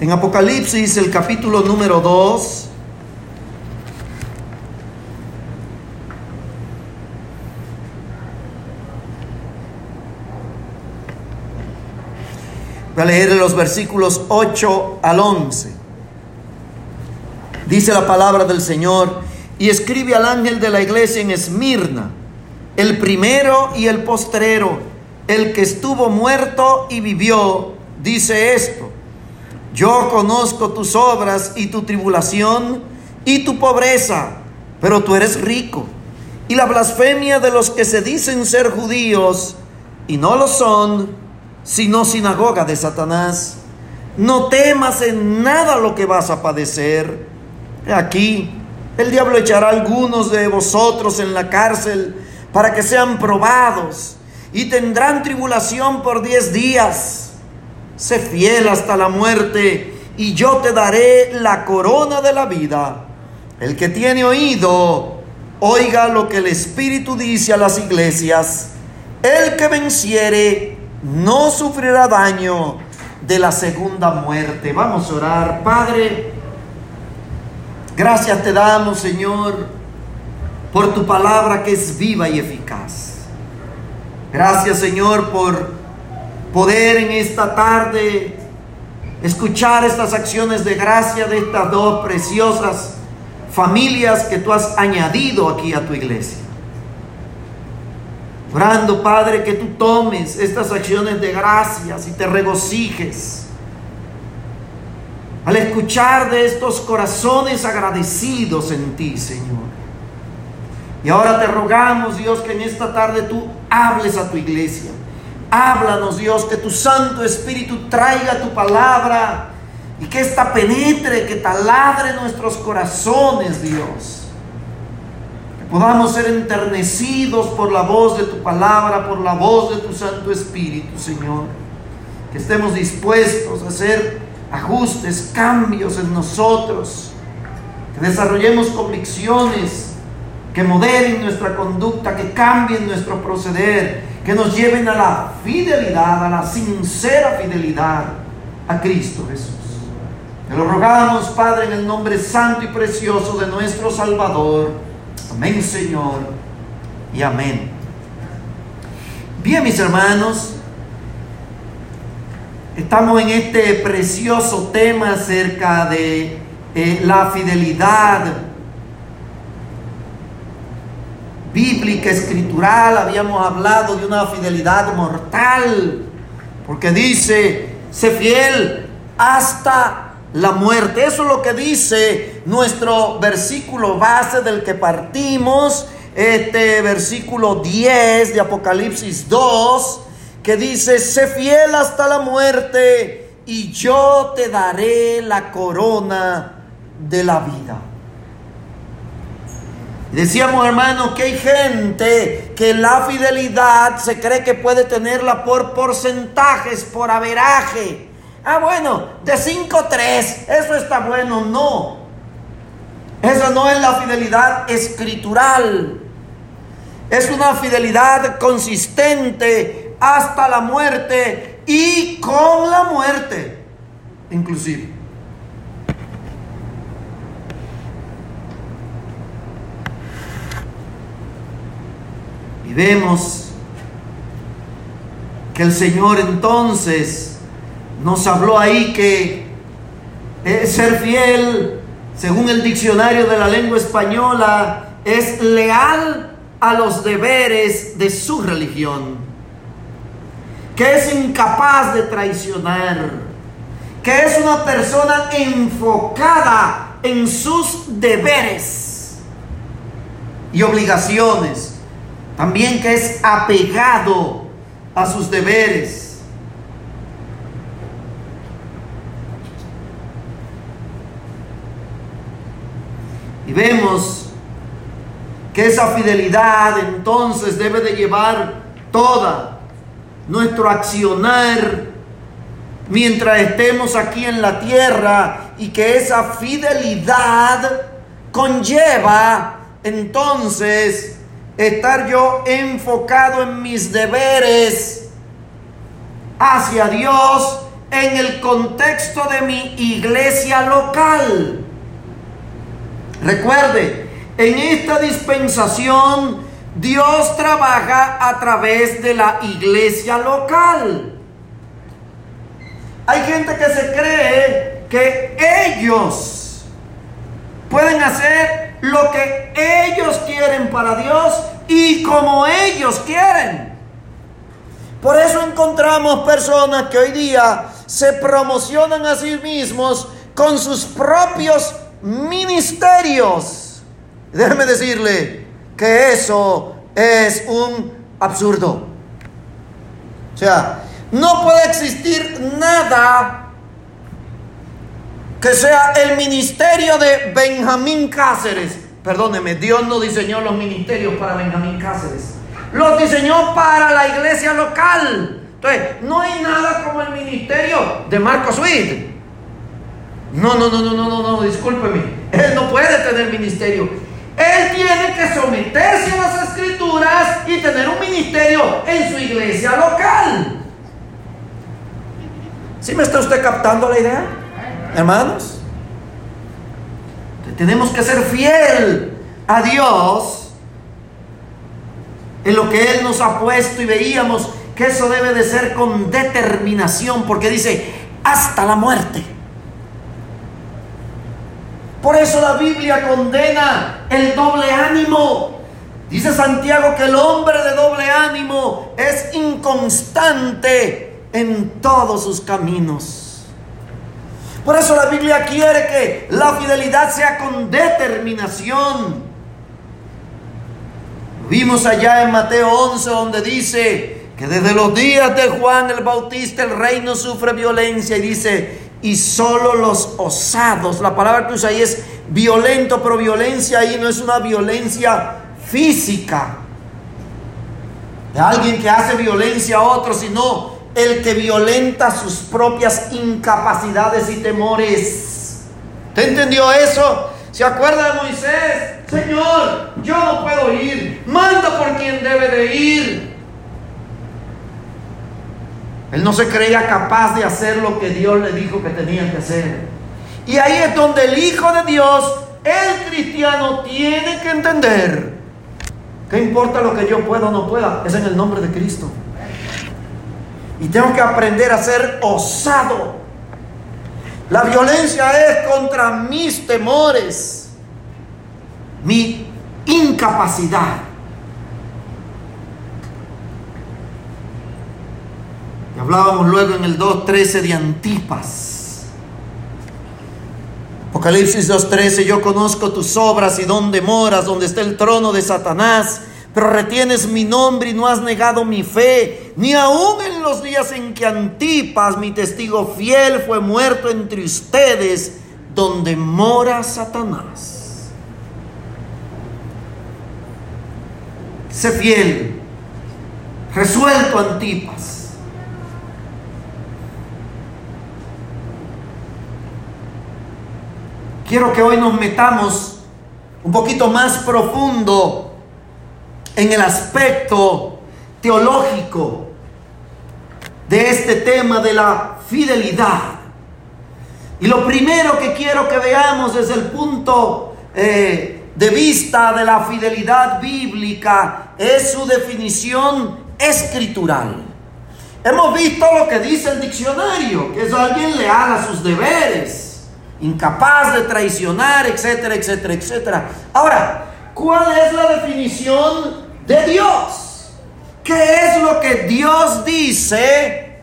En Apocalipsis, el capítulo número 2, Voy a leer los versículos 8 al 11. Dice la palabra del Señor, y escribe al ángel de la iglesia en Esmirna, el primero y el postrero, el que estuvo muerto y vivió, dice esto, yo conozco tus obras y tu tribulación y tu pobreza, pero tú eres rico. Y la blasfemia de los que se dicen ser judíos y no lo son, sino sinagoga de Satanás. No temas en nada lo que vas a padecer. Aquí el diablo echará a algunos de vosotros en la cárcel para que sean probados y tendrán tribulación por diez días. Sé fiel hasta la muerte y yo te daré la corona de la vida. El que tiene oído, oiga lo que el Espíritu dice a las iglesias. El que venciere no sufrirá daño de la segunda muerte. Vamos a orar, Padre. Gracias te damos, Señor, por tu palabra que es viva y eficaz. Gracias, Señor, por poder en esta tarde escuchar estas acciones de gracia de estas dos preciosas familias que tú has añadido aquí a tu iglesia. Orando, Padre, que tú tomes estas acciones de gracias y te regocijes al escuchar de estos corazones agradecidos en ti, Señor. Y ahora te rogamos, Dios, que en esta tarde tú hables a tu iglesia. Háblanos, Dios, que tu Santo Espíritu traiga tu palabra y que ésta penetre, que taladre nuestros corazones, Dios. Que podamos ser enternecidos por la voz de tu palabra, por la voz de tu Santo Espíritu, Señor. Que estemos dispuestos a hacer ajustes, cambios en nosotros. Que desarrollemos convicciones que moderen nuestra conducta, que cambien nuestro proceder, que nos lleven a la fidelidad, a la sincera fidelidad a Cristo Jesús. Te lo rogamos, Padre, en el nombre santo y precioso de nuestro Salvador. Amén, Señor, y amén. Bien, mis hermanos, estamos en este precioso tema acerca de eh, la fidelidad bíblica, escritural, habíamos hablado de una fidelidad mortal, porque dice, sé fiel hasta la muerte. Eso es lo que dice nuestro versículo base del que partimos, este versículo 10 de Apocalipsis 2, que dice, sé fiel hasta la muerte y yo te daré la corona de la vida. Decíamos, hermanos, que hay gente que la fidelidad se cree que puede tenerla por porcentajes, por averaje. Ah, bueno, de 5 3, eso está bueno. No. Esa no es la fidelidad escritural. Es una fidelidad consistente hasta la muerte y con la muerte, inclusive. Vemos que el Señor entonces nos habló ahí que ser fiel, según el diccionario de la lengua española, es leal a los deberes de su religión, que es incapaz de traicionar, que es una persona enfocada en sus deberes y obligaciones también que es apegado a sus deberes. Y vemos que esa fidelidad entonces debe de llevar toda nuestro accionar mientras estemos aquí en la tierra y que esa fidelidad conlleva entonces estar yo enfocado en mis deberes hacia Dios en el contexto de mi iglesia local. Recuerde, en esta dispensación Dios trabaja a través de la iglesia local. Hay gente que se cree que ellos pueden hacer lo que ellos quieren para Dios y como ellos quieren. Por eso encontramos personas que hoy día se promocionan a sí mismos con sus propios ministerios. Déjeme decirle que eso es un absurdo. O sea, no puede existir nada que sea el ministerio de Benjamín Cáceres. Perdóneme, Dios no diseñó los ministerios para Benjamín Cáceres. Los diseñó para la iglesia local. Entonces, no hay nada como el ministerio de Marco Sweet. No, no, no, no, no, no, no, discúlpeme. Él no puede tener ministerio. Él tiene que someterse a las escrituras y tener un ministerio en su iglesia local. ¿Sí me está usted captando la idea? Hermanos. Tenemos que ser fiel a Dios en lo que Él nos ha puesto y veíamos que eso debe de ser con determinación porque dice hasta la muerte. Por eso la Biblia condena el doble ánimo. Dice Santiago que el hombre de doble ánimo es inconstante en todos sus caminos. Por eso la Biblia quiere que la fidelidad sea con determinación. Vimos allá en Mateo 11 donde dice que desde los días de Juan el Bautista el reino sufre violencia y dice, y solo los osados, la palabra que usa ahí es violento, pero violencia ahí no es una violencia física, de alguien que hace violencia a otro, sino el que violenta sus propias incapacidades y temores. ¿Te entendió eso? ¿Se acuerda de Moisés? Señor, yo no puedo ir. Manda por quien debe de ir. Él no se creía capaz de hacer lo que Dios le dijo que tenía que hacer. Y ahí es donde el Hijo de Dios, el cristiano, tiene que entender. ¿Qué importa lo que yo pueda o no pueda? Es en el nombre de Cristo. Y tengo que aprender a ser osado. La violencia es contra mis temores, mi incapacidad. Y hablábamos luego en el 2.13 de Antipas. Apocalipsis 2.13, yo conozco tus obras y dónde moras, donde está el trono de Satanás pero retienes mi nombre y no has negado mi fe, ni aun en los días en que Antipas, mi testigo fiel, fue muerto entre ustedes, donde mora Satanás. Sé fiel, resuelto Antipas. Quiero que hoy nos metamos un poquito más profundo en el aspecto teológico de este tema de la fidelidad. Y lo primero que quiero que veamos desde el punto eh, de vista de la fidelidad bíblica es su definición escritural. Hemos visto lo que dice el diccionario, que es alguien leal a sus deberes, incapaz de traicionar, etcétera, etcétera, etcétera. Ahora, ¿cuál es la definición de Dios. ¿Qué es lo que Dios dice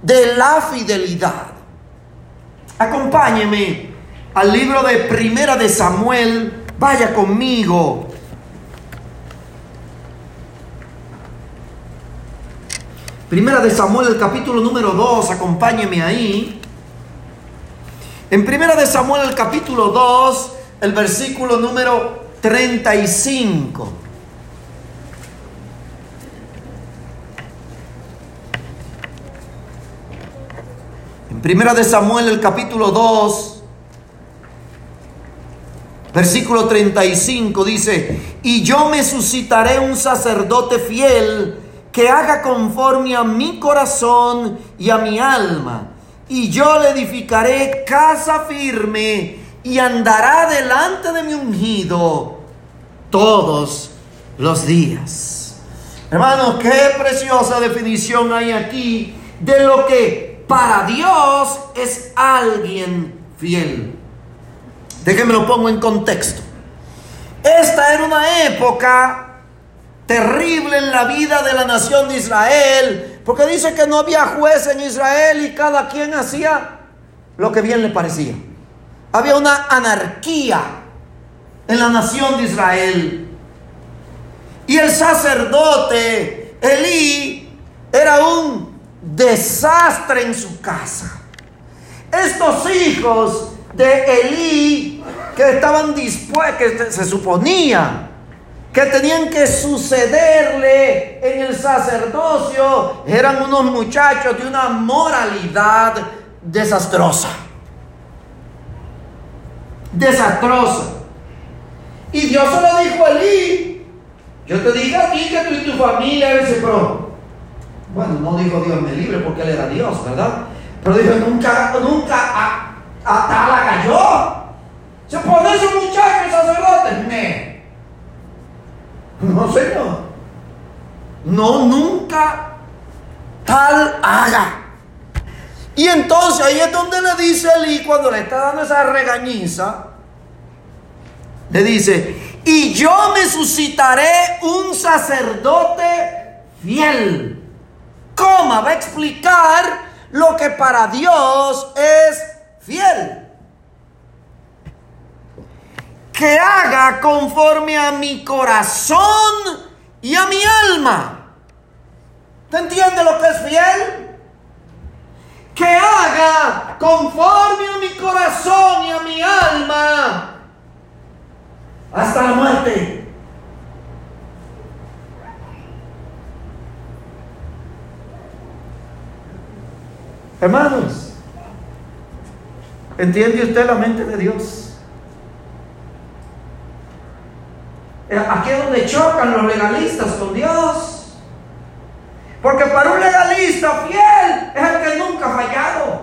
de la fidelidad? Acompáñeme al libro de Primera de Samuel. Vaya conmigo. Primera de Samuel, el capítulo número 2, acompáñeme ahí. En Primera de Samuel, el capítulo 2, el versículo número 35. Primera de Samuel, el capítulo 2, versículo 35 dice, y yo me suscitaré un sacerdote fiel que haga conforme a mi corazón y a mi alma, y yo le edificaré casa firme y andará delante de mi ungido todos los días. Hermanos, qué preciosa definición hay aquí de lo que para Dios es alguien fiel. Déjenme lo pongo en contexto. Esta era una época terrible en la vida de la nación de Israel, porque dice que no había juez en Israel y cada quien hacía lo que bien le parecía. Había una anarquía en la nación de Israel. Y el sacerdote Elí era un desastre en su casa. Estos hijos de Elí que estaban dispuestos, que se suponía que tenían que sucederle en el sacerdocio, eran unos muchachos de una moralidad desastrosa. Desastrosa. Y Dios se dijo a Elí. Yo te digo a ti que tú y tu familia eres pro. Bueno, no dijo Dios me libre porque él era Dios, ¿verdad? Pero dijo, nunca, nunca a, a tal haga yo. Se pone ese muchacho sacerdote. No, Señor. No, nunca tal haga. Y entonces ahí es donde le dice Eli cuando le está dando esa regañiza. Le dice, y yo me suscitaré un sacerdote fiel. ¿Cómo va a explicar lo que para Dios es fiel? que haga conforme a mi corazón y a mi alma. ¿Te entiende lo que es fiel? Que haga conforme a mi corazón y a mi alma hasta la muerte. Hermanos, ¿entiende usted la mente de Dios? Aquí es donde chocan los legalistas con Dios. Porque para un legalista fiel es el que nunca ha fallado.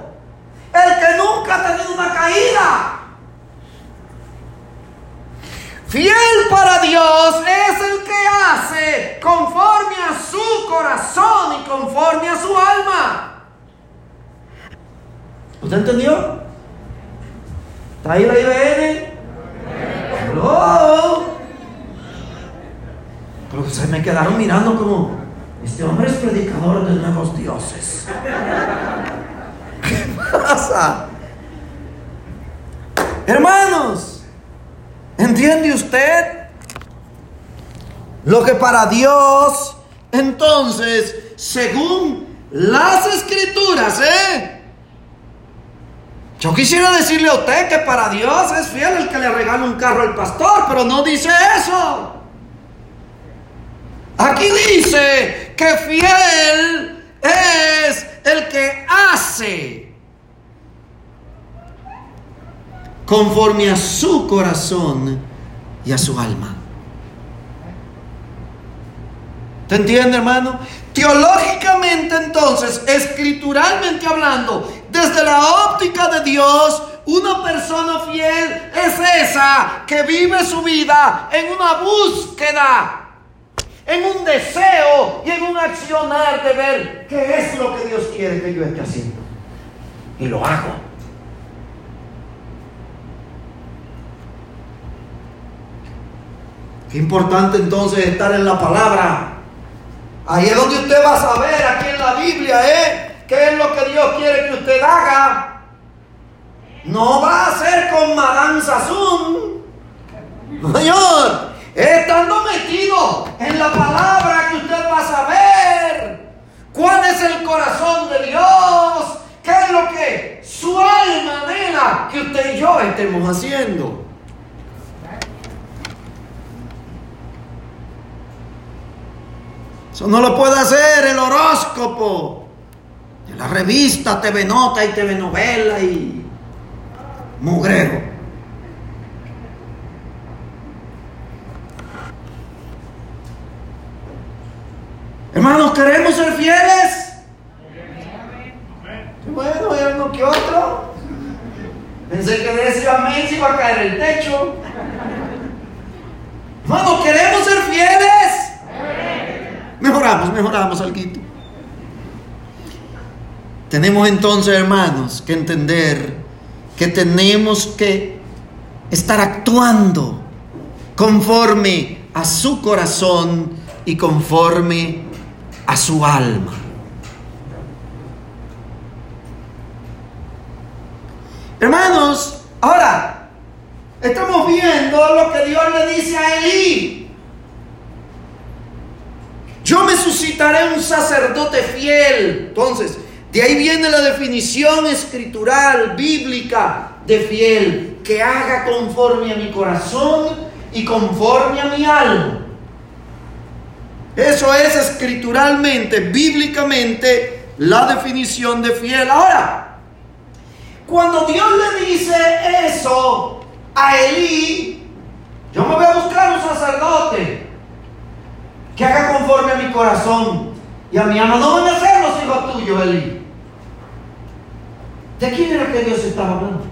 El que nunca ha tenido una caída. Fiel para Dios es el que hace conforme a su corazón y conforme a su alma. ¿Usted entendió? ¿Está ahí la IBN? ¡Oh! Pero se me quedaron mirando como, este hombre es predicador de nuevos dioses. ¿Qué pasa? Hermanos, ¿entiende usted? Lo que para Dios, entonces, según las escrituras, ¿eh? Yo quisiera decirle a usted que para Dios es fiel el que le regala un carro al pastor, pero no dice eso. Aquí dice que fiel es el que hace conforme a su corazón y a su alma. ¿Te entiende, hermano? Teológicamente entonces, escrituralmente hablando, desde la óptica de Dios, una persona fiel es esa que vive su vida en una búsqueda en un deseo y en un accionar de ver qué es lo que Dios quiere que yo esté haciendo. Y lo hago. Qué importante entonces estar en la palabra. Ahí es donde usted va a saber aquí en la Biblia, ¿eh? ¿Qué es lo que Dios quiere que usted haga? No va a ser con Madame Sassoon. Señor, estando metido en la palabra que usted va a saber cuál es el corazón de Dios, qué es lo que su alma anhela que usted y yo estemos haciendo. Eso no lo puede hacer el horóscopo, la revista TV Nota y TV Novela y mugrero. Hermanos, ¿queremos ser fieles? Bueno, uno que otro. Pensé que de ese amén se iba a caer el techo. Hermano, queremos ser fieles. Mejoramos, mejoramos algo. Tenemos entonces, hermanos, que entender que tenemos que estar actuando conforme a su corazón y conforme a su alma. Hermanos, ahora estamos viendo lo que Dios le dice a Elí. Yo me suscitaré un sacerdote fiel. Entonces, de ahí viene la definición escritural, bíblica de fiel, que haga conforme a mi corazón y conforme a mi alma. Eso es escrituralmente, bíblicamente, la definición de fiel. Ahora, cuando Dios le dice eso a Elí, yo me voy a buscar un sacerdote que haga conforme a mi corazón y a mi alma. No van a los hijos tuyos, Elí. ¿De quién era que Dios estaba hablando?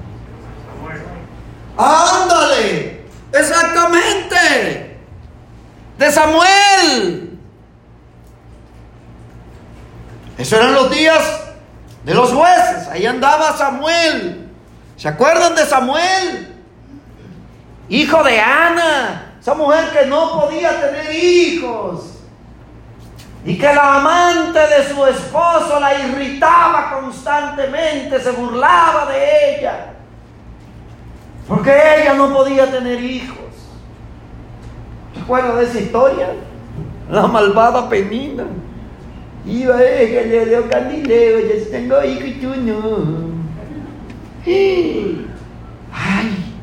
Ándale, exactamente. De Samuel. Eso eran los días de los jueces. Ahí andaba Samuel. ¿Se acuerdan de Samuel? Hijo de Ana. Esa mujer que no podía tener hijos. Y que la amante de su esposo la irritaba constantemente, se burlaba de ella. Porque ella no podía tener hijos. ¿Se acuerdan de esa historia? La malvada Penina. Iba ella, le dio Galileo, yo tengo hijo y tú no. Ay,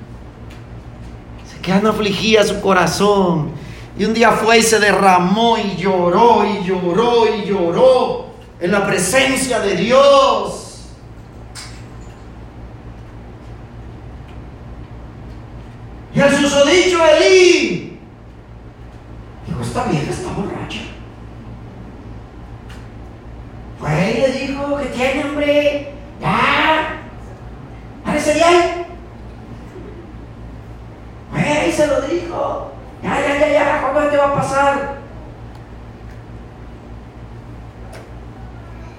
se quedan afligía su corazón. Y un día fue y se derramó y lloró y lloró y lloró en la presencia de Dios. Y el susodicho Elí dijo, esta vieja está borracha. Fue y le dijo que tiene hombre, ya, parece bien. Fue y se lo dijo. Ya, ya, ya, ya, ¿cuándo te va a pasar?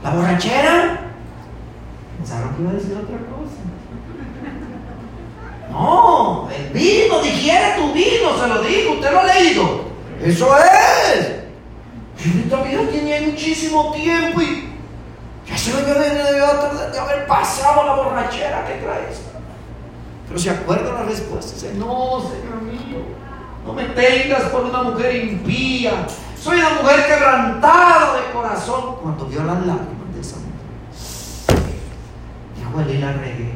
¿La borrachera? Pensaron que iba a decir otra cosa. No, el vino, digiere tu vino, se lo digo, usted lo ha leído. Eso es. Y esta vida tenía muchísimo tiempo y ya se lo de, de haber pasado la borrachera que traes. Pero se acuerda la respuesta, dice, no, Señor mío. No me tengas por una mujer impía. Soy una mujer quebrantada de corazón. Cuando vio las lágrimas de esa mujer, Elí la regué.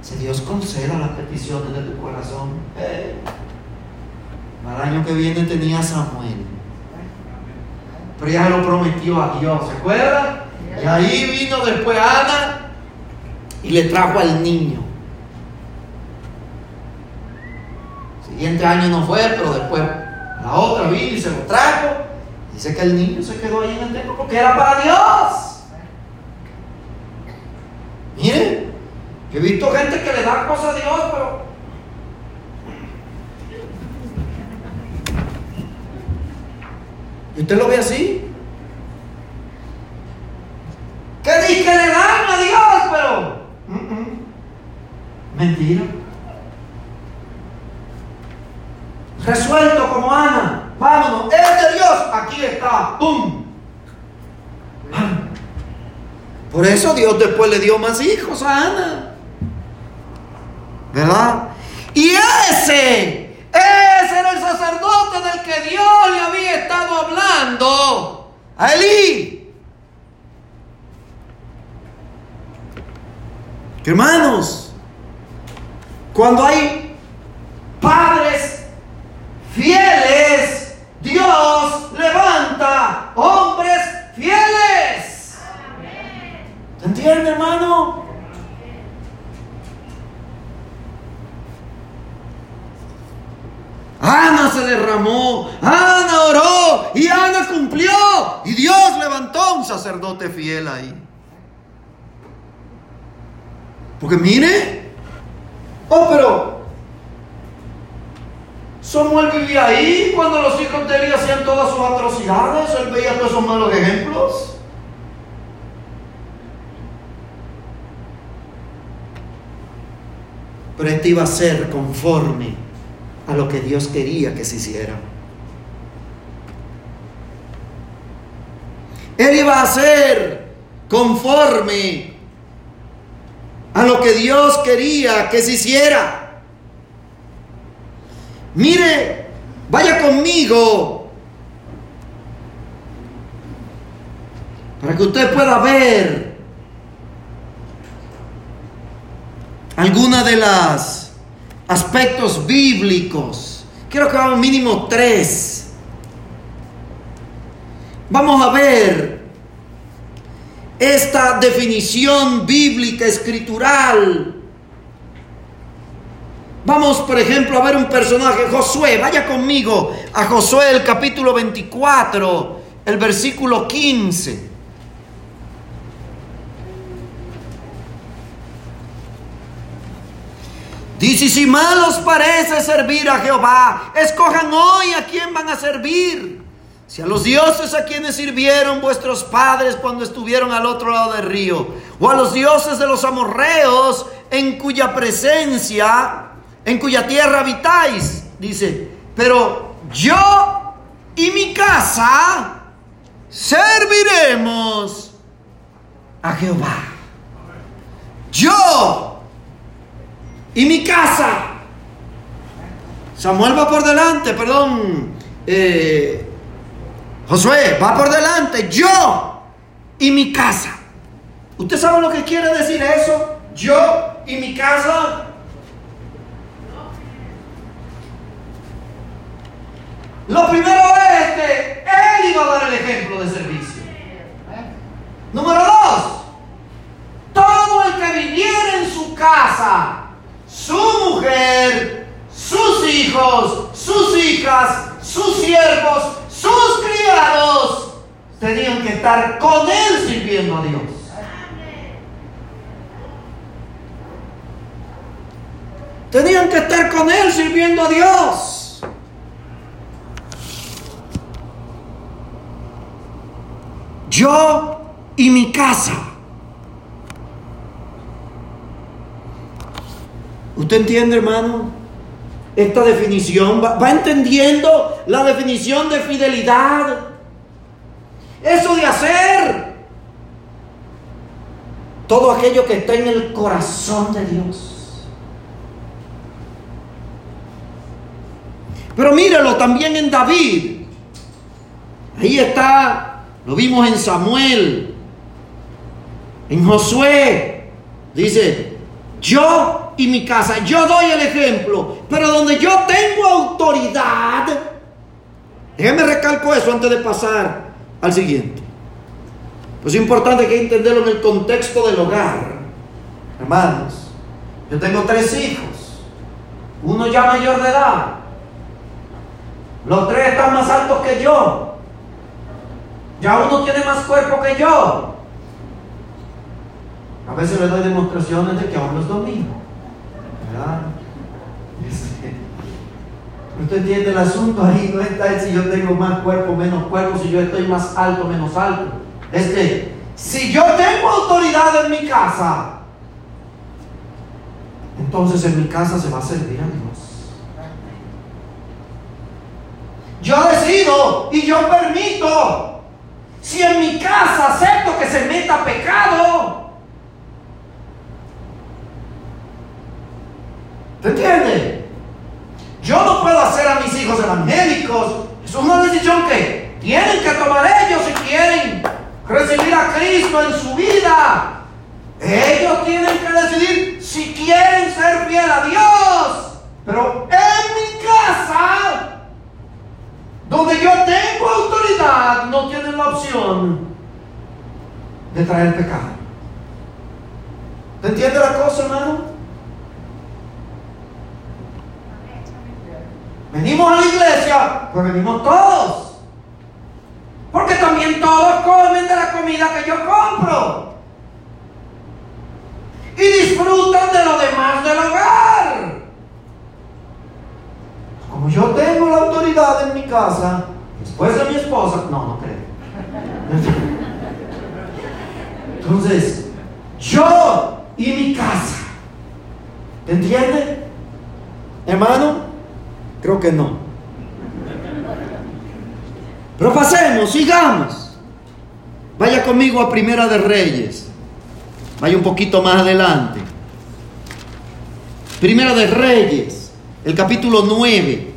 Si Dios conceda las peticiones de tu corazón, eh, al año que viene tenía Samuel. Pero ya lo prometió a Dios, ¿se acuerdan? Y ahí vino después Ana y le trajo al niño. Siguiente año no fue, pero después la otra vino y se lo trajo. Dice que el niño se quedó ahí en el templo porque era para Dios. Miren, he visto gente que le da cosas a Dios, pero ¿Y usted lo ve así? ¿Qué dice le dan a Dios? Pero. Mentira. resuelto como Ana. Vámonos, es de Dios, aquí está. ¡Pum! Por eso Dios después le dio más hijos a Ana. ¿Verdad? Y ese, ese era el sacerdote del que Dios le había estado hablando a Elí. Hermanos, cuando hay padres fieles, Dios levanta hombres fieles. ¿Te entiende, hermano? Ana se derramó, Ana oró y Ana cumplió. Y Dios levantó un sacerdote fiel ahí. Porque mire, oh, pero Samuel vivía ahí cuando los hijos de él hacían todas sus atrocidades, él veía todos esos malos ejemplos. Pero este iba a ser conforme a lo que Dios quería que se hiciera. Él iba a ser conforme a lo que Dios quería que se hiciera. Mire, vaya conmigo para que usted pueda ver alguna de las aspectos bíblicos. Quiero que hagamos mínimo tres. Vamos a ver esta definición bíblica, escritural. Vamos, por ejemplo, a ver un personaje, Josué. Vaya conmigo a Josué, el capítulo 24, el versículo 15. Dice, si mal os parece servir a Jehová, escojan hoy a quién van a servir. Si a los dioses a quienes sirvieron vuestros padres cuando estuvieron al otro lado del río, o a los dioses de los amorreos en cuya presencia, en cuya tierra habitáis, dice, pero yo y mi casa serviremos a Jehová. Yo y mi casa. Samuel va por delante, perdón. Eh, Josué va por delante. Yo y mi casa. ¿Usted sabe lo que quiere decir eso? Yo y mi casa. Lo primero es que él iba a dar el ejemplo de servicio. Número dos, todo el que viviera en su casa su mujer, sus hijos, sus hijas, sus siervos, sus criados, tenían que estar con él sirviendo a Dios. Tenían que estar con él sirviendo a Dios. Yo y mi casa. ¿Usted entiende, hermano? Esta definición, va, entendiendo la definición de fidelidad. Eso de hacer todo aquello que está en el corazón de Dios. Pero mírelo también en David. Ahí está, lo vimos en Samuel, en Josué. Dice, yo y mi casa. Yo doy el ejemplo, pero donde yo tengo autoridad, déjeme recalco eso antes de pasar al siguiente. Pues es importante que entenderlo en el contexto del hogar. Hermanos, yo tengo tres hijos, uno ya mayor de edad, los tres están más altos que yo, ya uno tiene más cuerpo que yo. A veces le doy demostraciones de que aún los domino. Este, usted entiende el asunto ahí, no está si yo tengo más cuerpo, menos cuerpo, si yo estoy más alto, menos alto. Es que si yo tengo autoridad en mi casa, entonces en mi casa se va a servir a Dios. Yo decido y yo permito. Si en mi casa acepto que se meta pecado, ¿Te entiende? Yo no puedo hacer a mis hijos evangélicos. Es una decisión que tienen que tomar ellos si quieren recibir a Cristo en su vida. Ellos tienen que decidir si quieren ser fiel a Dios. Pero en mi casa, donde yo tengo autoridad, no tienen la opción de traer pecado. ¿Te entiende la cosa, hermano? Venimos a la iglesia, pues venimos todos. Porque también todos comen de la comida que yo compro. Y disfrutan de lo demás del hogar. Como yo tengo la autoridad en mi casa, después de mi esposa, no, no creo. Entonces, yo y mi casa. ¿Te entiende? Hermano, creo que no. Pero pasemos, sigamos. Vaya conmigo a Primera de Reyes. Vaya un poquito más adelante. Primera de Reyes, el capítulo 9.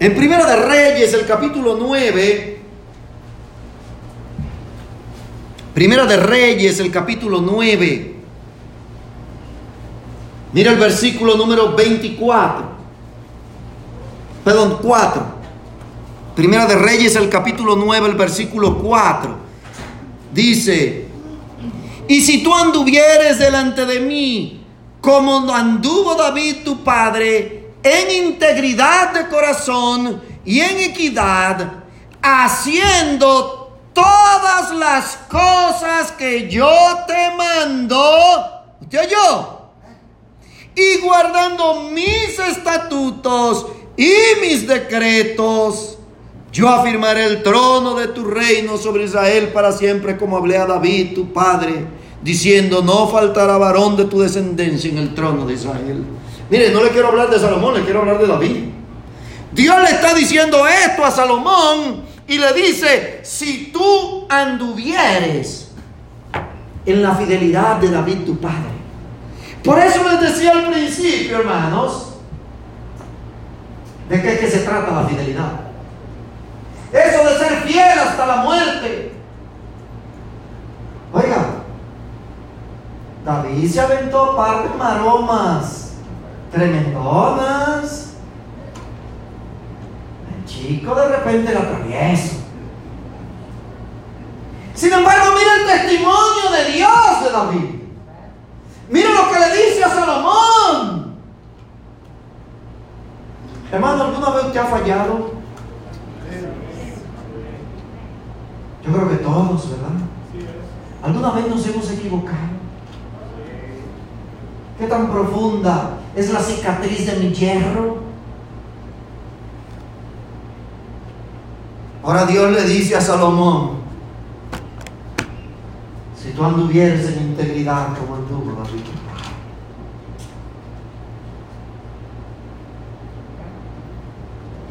En Primera de Reyes, el capítulo 9. Primera de Reyes, el capítulo 9. Mira el versículo número 24. Perdón, 4. Primera de Reyes, el capítulo 9, el versículo 4. Dice, y si tú anduvieres delante de mí, como anduvo David tu padre, en integridad de corazón y en equidad, haciendo todas las cosas que yo te mando, ¿usted oyó? Y guardando mis estatutos y mis decretos, yo afirmaré el trono de tu reino sobre Israel para siempre, como hablé a David, tu padre, diciendo, no faltará varón de tu descendencia en el trono de Israel. Mire, no le quiero hablar de Salomón, le quiero hablar de David. Dios le está diciendo esto a Salomón y le dice, si tú anduvieres en la fidelidad de David tu padre. Por eso les decía al principio, hermanos, de qué es que se trata la fidelidad. Eso de ser fiel hasta la muerte. Oiga, David se aventó par de maromas tremendonas. El chico de repente lo atravieso. Sin embargo, mira el testimonio de Dios de David. Mira lo que le dice a Salomón. Hermano, ¿alguna vez usted ha fallado? Yo creo que todos, ¿verdad? ¿Alguna vez nos hemos equivocado? ¿Qué tan profunda es la cicatriz de mi hierro? Ahora Dios le dice a Salomón, si tú anduvieres en integridad como anduvo David.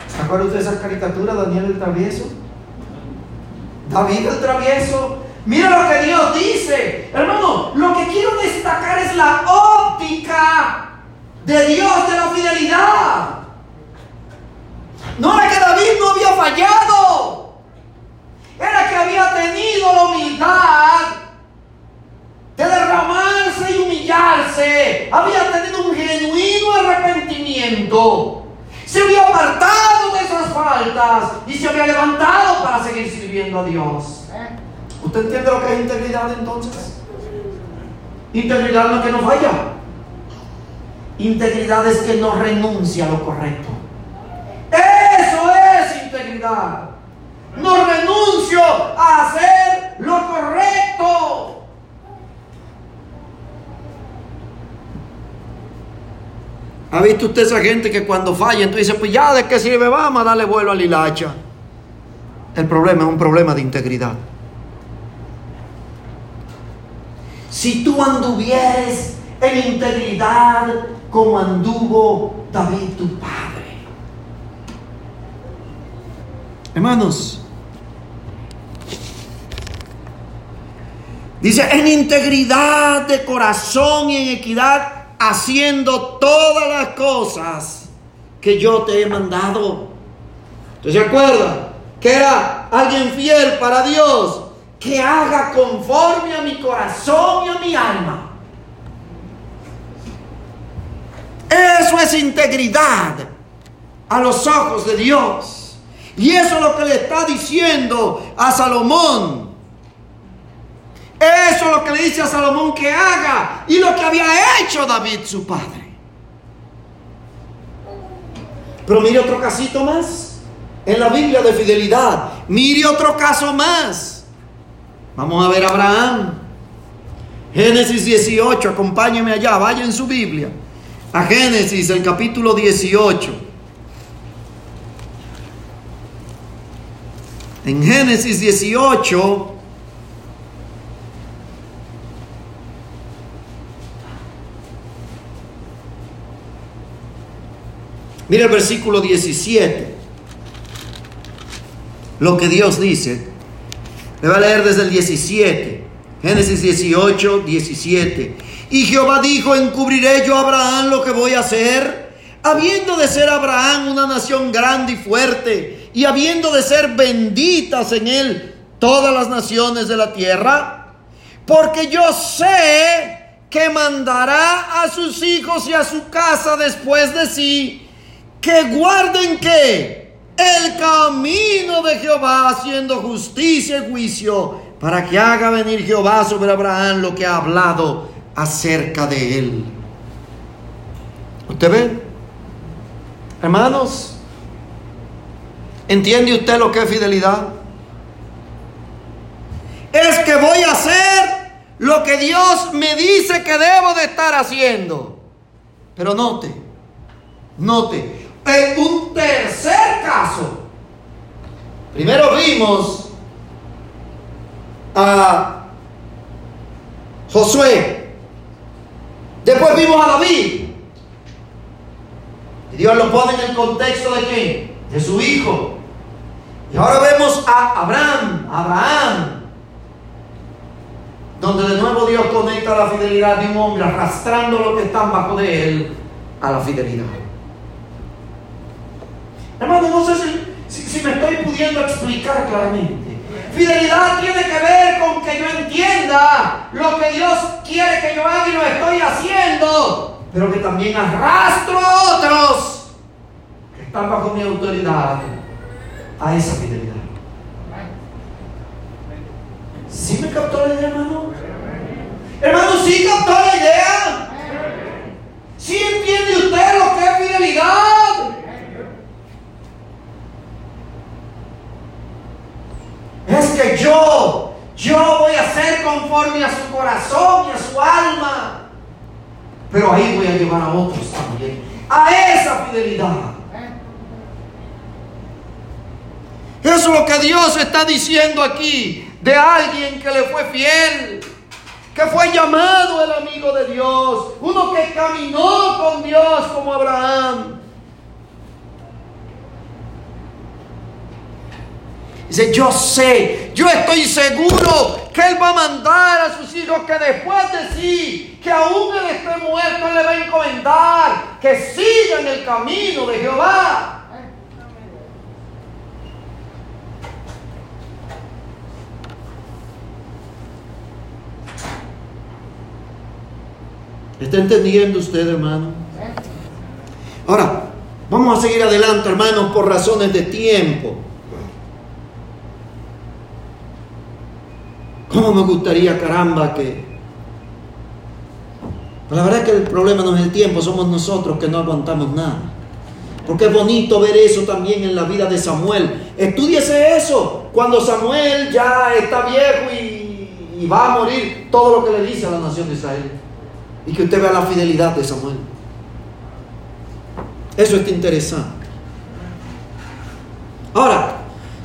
¿Se acuerda usted de esa caricatura, Daniel el travieso? David el travieso. Mira lo que Dios dice. Hermano, lo que quiero destacar es la óptica de Dios de la fidelidad. No era que David no había fallado. Era que había tenido la humildad de derramarse y humillarse. Había tenido un genuino arrepentimiento. Se había apartado de esas faltas y se había levantado para seguir sirviendo a Dios. ¿Usted entiende lo que es integridad entonces? Integridad no es que no falla. Integridad es que no renuncia a lo correcto. Eso es integridad. No renuncio a hacer lo correcto. ¿Ha visto usted esa gente que cuando falla, entonces dice, pues ya de qué sirve, vamos a darle vuelo al hilacha? El problema es un problema de integridad. Si tú anduvieres en integridad como anduvo David tu padre. Hermanos, dice en integridad de corazón y en equidad haciendo todas las cosas que yo te he mandado. ¿Usted se acuerda? Que era alguien fiel para Dios, que haga conforme a mi corazón y a mi alma. Eso es integridad a los ojos de Dios. Y eso es lo que le está diciendo a Salomón. Eso es lo que le dice a Salomón que haga y lo que había hecho David su padre. Pero mire otro casito más en la Biblia de fidelidad. Mire otro caso más. Vamos a ver a Abraham. Génesis 18, acompáñeme allá, vaya en su Biblia. A Génesis, el capítulo 18. En Génesis 18, Mira el versículo 17. Lo que Dios dice. Le va a leer desde el 17. Génesis 18, 17. Y Jehová dijo, encubriré yo a Abraham lo que voy a hacer, habiendo de ser Abraham una nación grande y fuerte, y habiendo de ser benditas en él todas las naciones de la tierra, porque yo sé que mandará a sus hijos y a su casa después de sí, que guarden que el camino de Jehová haciendo justicia y juicio, para que haga venir Jehová sobre Abraham lo que ha hablado acerca de él. ¿Usted ve? Hermanos, ¿entiende usted lo que es fidelidad? Es que voy a hacer lo que Dios me dice que debo de estar haciendo. Pero note, note, un tercer caso, primero vimos a Josué, después vimos a David, y Dios lo pone en el contexto de quién? De su hijo. Y ahora vemos a Abraham, Abraham, donde de nuevo Dios conecta la fidelidad de un hombre arrastrando lo que están bajo de él a la fidelidad. Hermano, no sé si, me estoy pudiendo explicar claramente. Fidelidad tiene que ver con que yo entienda lo que Dios quiere que yo haga y lo estoy haciendo, pero que también arrastro a otros que están bajo mi autoridad a esa fidelidad. ¿Sí me captó la idea, hermano? Hermano, ¿sí captó la idea? ¿Sí entiende usted lo que es fidelidad? Que yo, yo voy a ser conforme a su corazón y a su alma. Pero ahí voy a llevar a otros también. A esa fidelidad. Eso es lo que Dios está diciendo aquí de alguien que le fue fiel, que fue llamado el amigo de Dios, uno que caminó con Dios como Abraham. Dice, yo sé, yo estoy seguro que Él va a mandar a sus hijos que después de sí, que aún Él esté muerto, Él le va a encomendar que sigan el camino de Jehová. ¿Está entendiendo usted, hermano? Ahora, vamos a seguir adelante, hermanos, por razones de tiempo. ¿Cómo me gustaría, caramba, que... la verdad es que el problema no es el tiempo, somos nosotros que no aguantamos nada. Porque es bonito ver eso también en la vida de Samuel. Estudiese eso. Cuando Samuel ya está viejo y, va a morir, todo lo que le dice a la nación de Israel. Y que usted vea la fidelidad de Samuel. Eso está interesante. Ahora,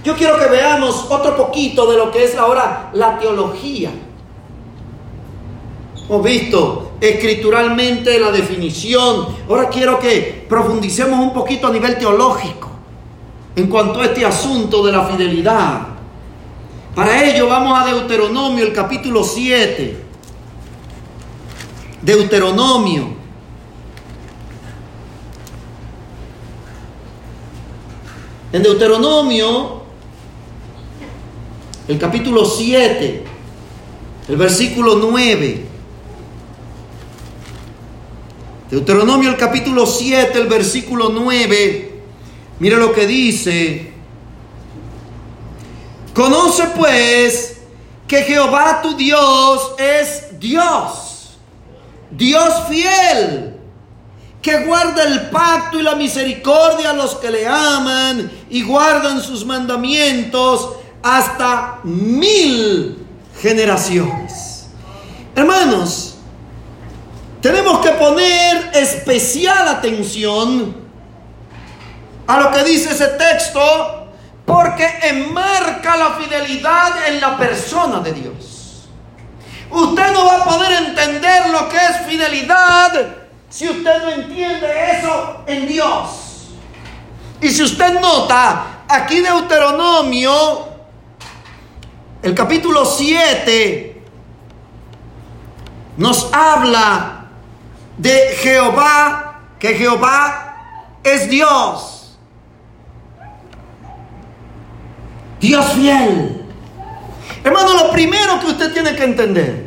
yo quiero que veamos otro poquito de lo que es ahora la teología. Hemos visto escrituralmente la definición. Ahora quiero que profundicemos un poquito a nivel teológico en cuanto a este asunto de la fidelidad. Para ello vamos a Deuteronomio, el capítulo 7. Deuteronomio. En Deuteronomio el capítulo 7, el versículo 9. Deuteronomio el capítulo 7, el versículo 9. Mire lo que dice. Conoce pues que Jehová tu Dios es Dios, Dios fiel, que guarda el pacto y la misericordia a los que le aman y guardan sus mandamientos hasta mil generaciones. Hermanos, tenemos que poner especial atención a lo que dice ese texto porque enmarca la fidelidad en la persona de Dios. Usted no va a poder entender lo que es fidelidad si usted no entiende eso en Dios. Y si usted nota, aquí Deuteronomio, el capítulo 7, nos habla de Jehová, que Jehová es Dios. Dios fiel. Hermano, lo primero que usted tiene que entender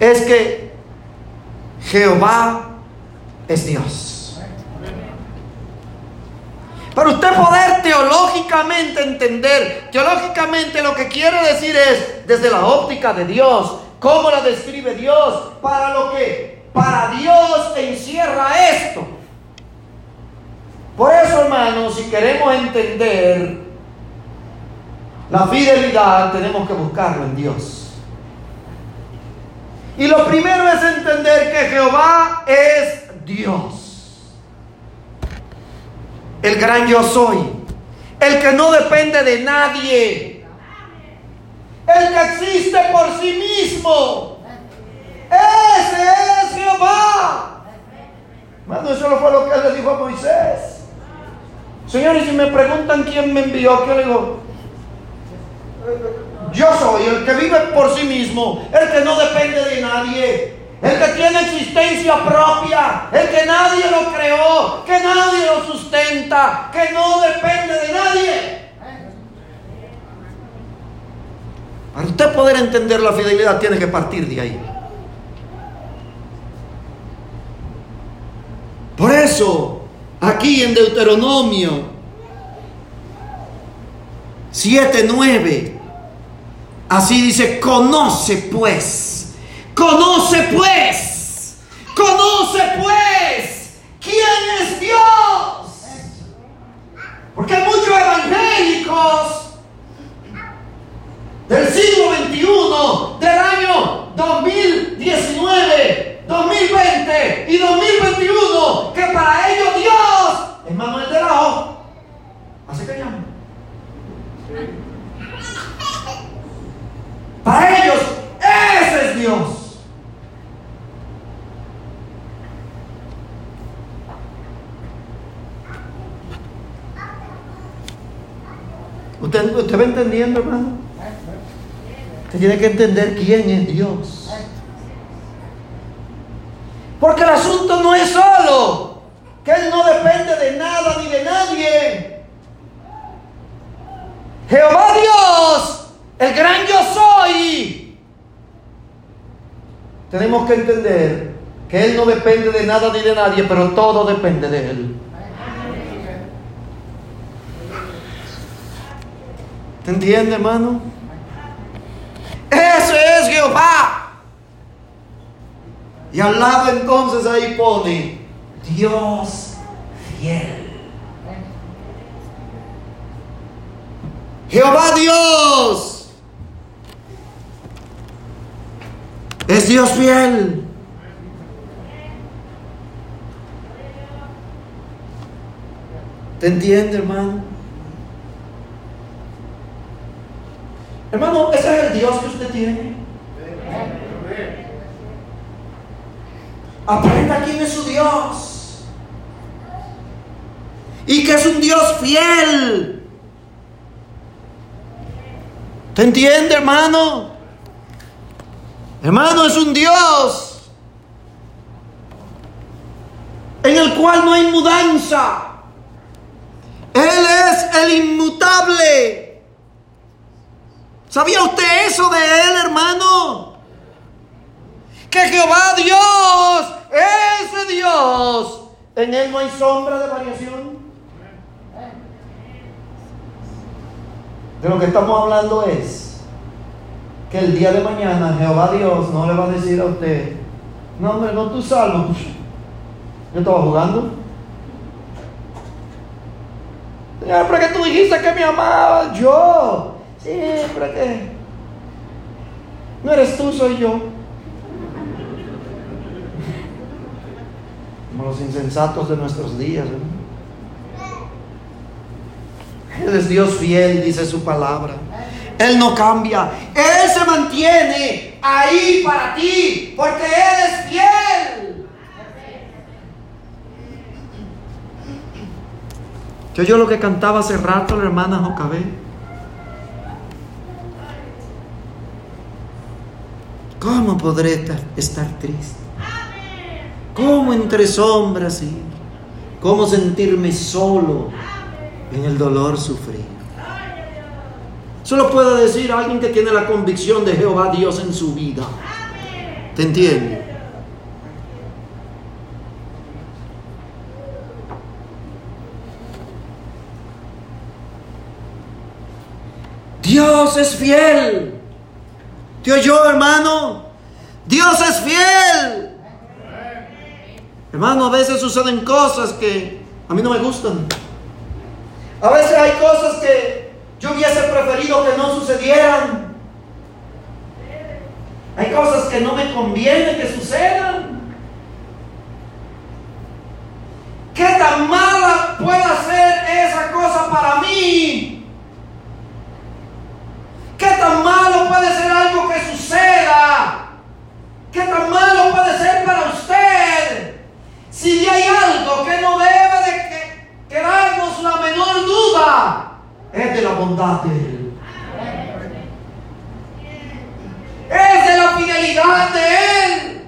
es que Jehová es Dios. Para usted poder teológicamente entender, teológicamente lo que quiere decir es desde la óptica de Dios, cómo la describe Dios, para lo que para Dios encierra esto. Por eso, hermanos, si queremos entender la fidelidad, tenemos que buscarlo en Dios. Y lo primero es entender que Jehová es Dios. El gran yo soy. El que no depende de nadie. El que existe por sí mismo. Ese es Jehová. Mano, eso no fue lo que él le dijo a Moisés. Señores, si me preguntan quién me envió, ¿qué le digo? Yo soy el que vive por sí mismo, el que no depende de nadie, el que tiene existencia propia, el que nadie lo creó, que nadie lo sustenta, que no depende de nadie. Para usted poder entender la fidelidad tiene que partir de ahí. Por eso, aquí en Deuteronomio 7, 9, Así dice, conoce pues, conoce pues, conoce pues quién es Dios. Porque hay muchos evangélicos del siglo XXI, del año 2019, 2020 y 2021, que para ellos Dios es Manuel de la O. Así que llaman. Para ellos, ese es Dios. ¿Usted, ¿Usted va entendiendo, hermano? Usted tiene que entender quién es Dios. Porque el asunto no es solo que Él no depende de nada ni de nadie. Jehová Dios el gran yo soy. Tenemos que entender que Él no depende de nada ni de nadie, pero todo depende de Él. Entiende, hermano? Ese es Jehová. Y al lado entonces ahí pone Dios fiel. Jehová Dios Es Dios fiel. ¿Te entiende, hermano? Hermano, ese es el Dios que usted tiene. Aprenda quién es su Dios. Y que es un Dios fiel. ¿Te entiende, hermano? Hermano, es un Dios en el cual no hay mudanza. Él es el inmutable. ¿Sabía usted eso de Él, hermano? Que Jehová Dios, ese Dios, en Él no hay sombra de variación. De lo que estamos hablando es que el día de mañana Jehová Dios no le va a decir a usted, no hombre, no tú salvo. Yo estaba jugando. Señor, pero que tú dijiste que me amabas. Yo. Sí, pero que. No eres tú, soy yo. Como los insensatos de nuestros días. Él es Dios fiel, dice su palabra. Él no cambia. Él se mantiene ahí para ti, porque Él es fiel. Yo yo lo que cantaba hace rato la hermana Jocabé. ¿Cómo podré estar triste? ¿Cómo entre sombras ir? ¿Cómo sentirme solo en el dolor sufrir? Solo puedo decir a alguien que tiene la convicción de Jehová Dios en su vida. ¿Te entiende? Dios es fiel. ¿Te oyó, hermano? Dios es fiel. Hermano, a veces suceden cosas que a mí no me gustan. A veces hay cosas que yo hubiese preferido que no sucedieran. Hay cosas que no me conviene que sucedan. ¿Qué tan mala puede ser esa cosa para mí? ¿Qué tan malo puede ser algo que suceda? ¿Qué tan malo puede ser para usted? Si hay algo que no debe de quedarnos la menor duda, es de la bondad de Él. Es de la fidelidad de Él.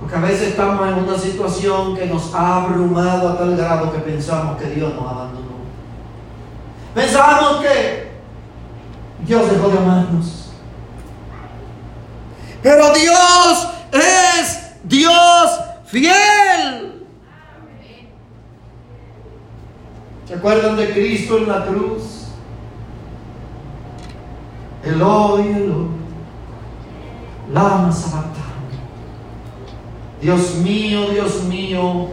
Porque a veces estamos en una situación que nos ha abrumado a tal grado que pensamos que Dios nos abandonó. Pensamos que Dios dejó de amarnos. Pero Dios es Dios fiel. ¿Se acuerdan de Cristo en la cruz? Eloi, Eloi, lama. Dios mío, Dios mío,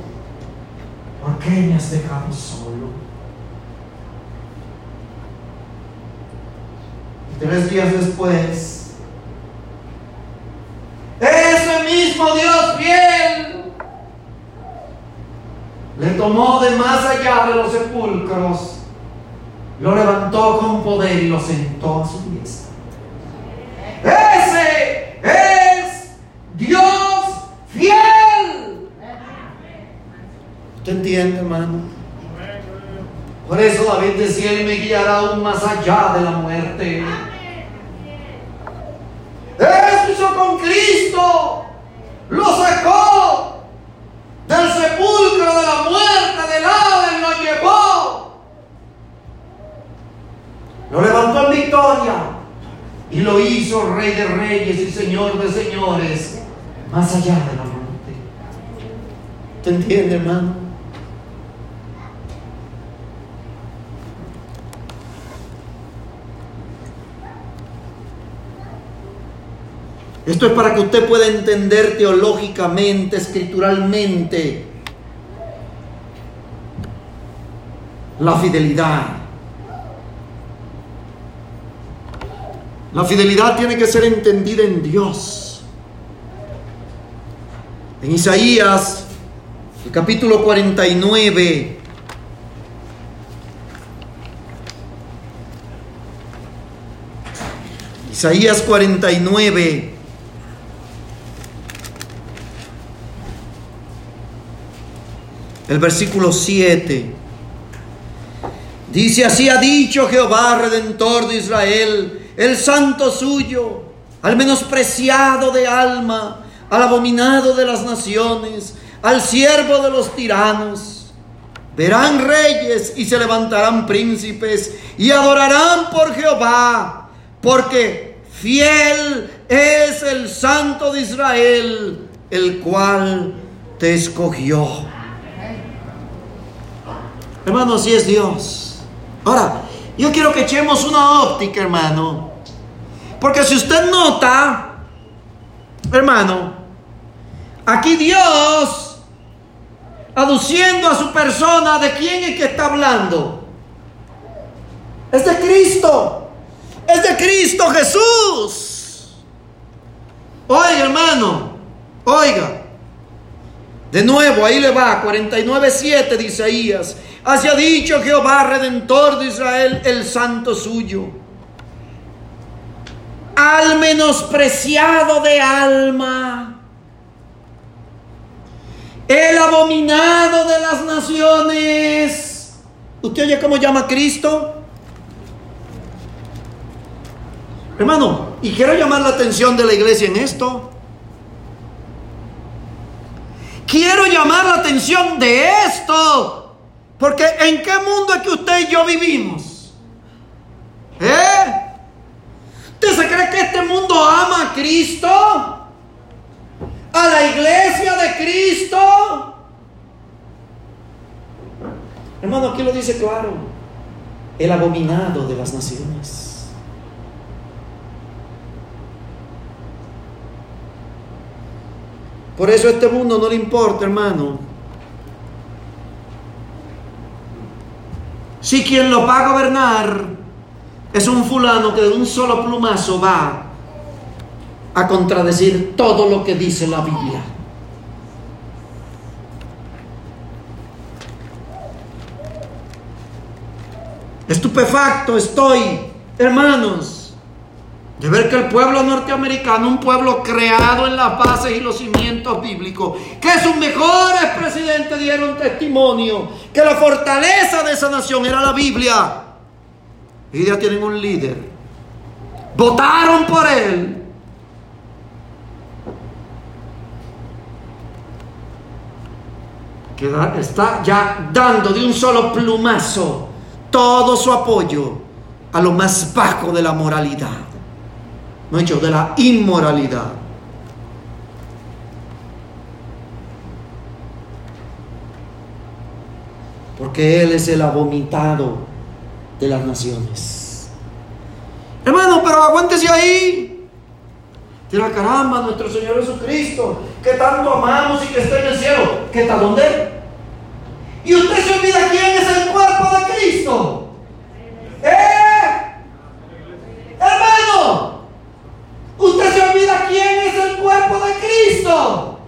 ¿por qué me has dejado solo? Tres días después, ese mismo Dios fiel le tomó de más allá de los sepulcros, lo levantó con poder y lo sentó a su diestra. Ese es Dios fiel. ¿Usted entiende, hermano? Por eso David decía, Él me guiará aún más allá de la muerte. Eso hizo con Cristo. Lo sacó del sepulcro de la muerte, del Hades, lo llevó. Lo levantó en victoria y lo hizo rey de reyes y señor de señores, más allá de la muerte. ¿Te entiende, hermano? Esto es para que usted pueda entender teológicamente, escrituralmente, la fidelidad. La fidelidad tiene que ser entendida en Dios. En Isaías, el capítulo 49, Isaías 49, el versículo 7. Dice, así ha dicho Jehová, redentor de Israel, el santo suyo, al menospreciado de alma, al abominado de las naciones, al siervo de los tiranos. Verán reyes y se levantarán príncipes y adorarán por Jehová, porque fiel es el santo de Israel, el cual te escogió. Hermano, así es Dios. Ahora, yo quiero que echemos una óptica, hermano. Porque si usted nota, hermano, aquí Dios, aduciendo a su persona, ¿de quién es que está hablando? Es de Cristo. Es de Cristo Jesús. Oiga, hermano. Oiga. De nuevo, ahí le va. 49.7 de Isaías. Así ha dicho Jehová, redentor de Israel, el santo suyo. Al menospreciado de alma. El abominado de las naciones. ¿Usted oye cómo llama Cristo? Hermano, y quiero llamar la atención de la iglesia en esto. Quiero llamar la atención de esto. Porque ¿en qué mundo es que usted y yo vivimos? ¿Eh? ¿Usted se cree que este mundo ama a Cristo? ¿A la iglesia de Cristo? Hermano, aquí lo dice claro. El abominado de las naciones. Por eso a este mundo no le importa, hermano, Si quien lo va a gobernar es un fulano que de un solo plumazo va a contradecir todo lo que dice la Biblia. Estupefacto estoy, hermanos, de ver que el pueblo norteamericano, un pueblo creado en las bases y los cimientos bíblicos, que sus mejores presidentes dieron testimonio, que la fortaleza de esa nación era la Biblia. Y ya tienen un líder. Votaron por él. Que está ya dando de un solo plumazo todo su apoyo a lo más bajo de la moralidad no hecho de la inmoralidad. Porque Él es el abomitado de las naciones. Hermano, pero aguántese ahí. Tira caramba, nuestro Señor Jesucristo, que tanto amamos y que está en el cielo, ¿qué está dónde? Y usted se olvida quién es el cuerpo de Cristo. ¿Eh? Hermano, Usted se olvida quién es el cuerpo de Cristo.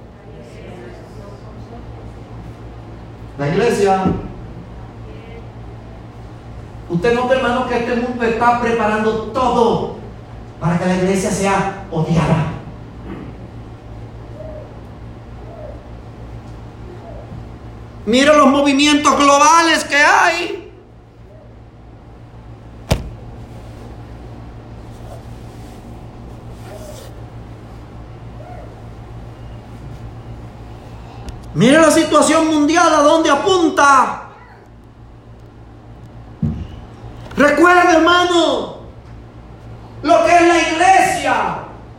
La iglesia. Usted nota, hermano, que este mundo está preparando todo para que la iglesia sea odiada. Mira los movimientos globales que hay. Mire la situación mundial a dónde apunta. Recuerda, hermano, lo que es la iglesia.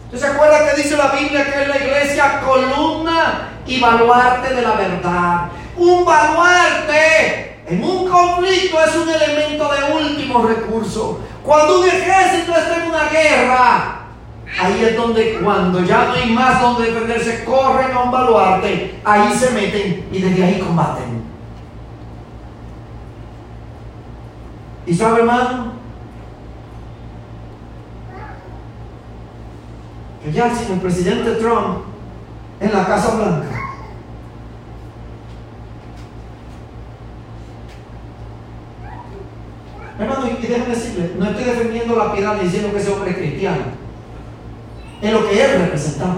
¿Usted se acuerda que dice la Biblia que es la iglesia columna y baluarte de la verdad? Un baluarte en un conflicto es un elemento de último recurso. Cuando un ejército está en una guerra, Ahí es donde cuando ya no hay más donde defenderse, corren a un baluarte, ahí se meten y desde ahí combaten. ¿Y sabe, hermano? Que ya sin el presidente Trump en la Casa Blanca. Hermano, y déjenme decirle, no estoy defendiendo la piedad diciendo que ese hombre es cristiano en lo que él representaba.